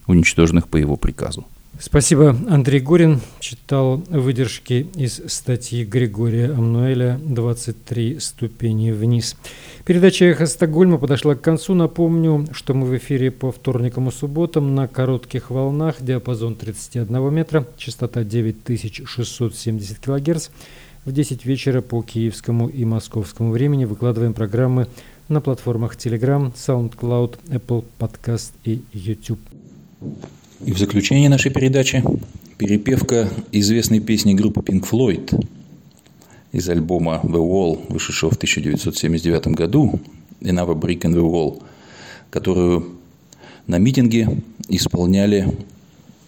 уничтоженных по его приказу. Спасибо, Андрей Горин. Читал выдержки из статьи Григория Амнуэля «23 ступени вниз». Передача «Эхо Стокгольма» подошла к концу. Напомню, что мы в эфире по вторникам и субботам на коротких волнах, диапазон 31 метра, частота 9670 килогерц. В 10 вечера по киевскому и московскому времени выкладываем программы на платформах Telegram, SoundCloud, Apple Podcast и YouTube. И в заключение нашей передачи перепевка известной песни группы Pink Floyd из альбома The Wall, вышедшего в 1979 году, Another Brick in the Wall, которую на митинге исполняли,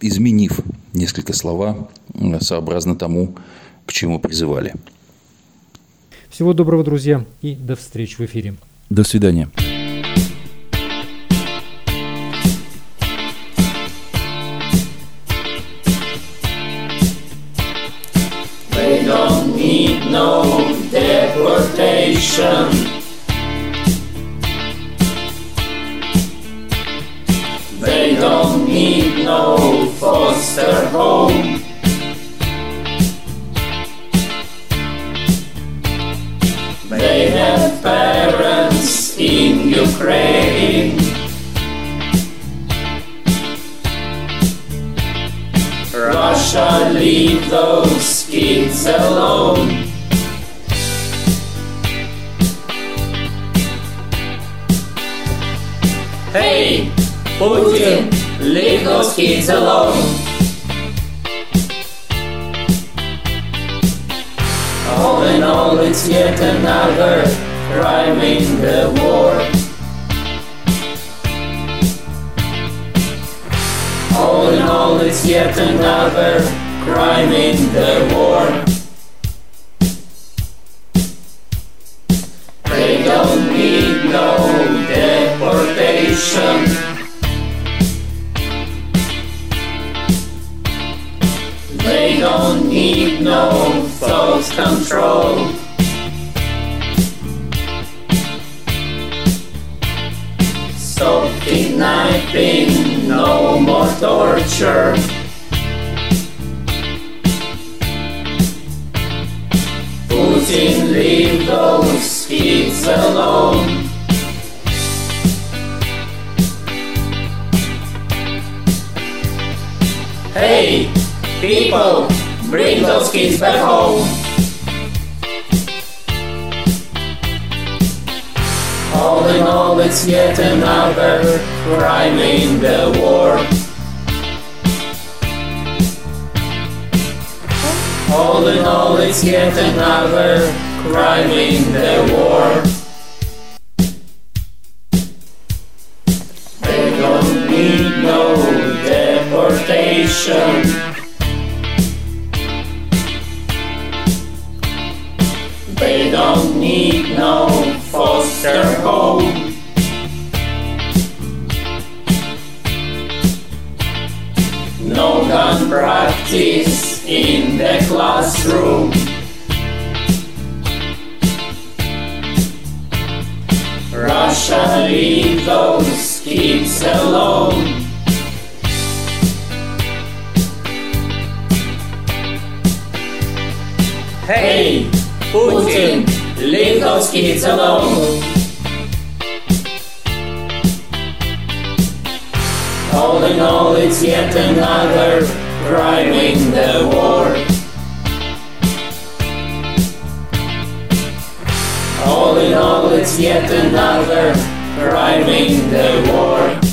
изменив несколько слова сообразно тому, к чему призывали. Всего доброго, друзья, и до встречи в эфире. До свидания. Deportation. They don't need no foster home. They have parents in Ukraine. Russia, leave those kids alone. Hey, Putin, leave those kids alone. All in all, it's yet another crime in the war. All in all, it's yet another crime in the war. Home. No gun practice in the classroom. Russia leave those kids alone. Hey, Putin, leave those kids alone. All in all, it's yet another crime in the war. All in all, it's yet another crime in the war.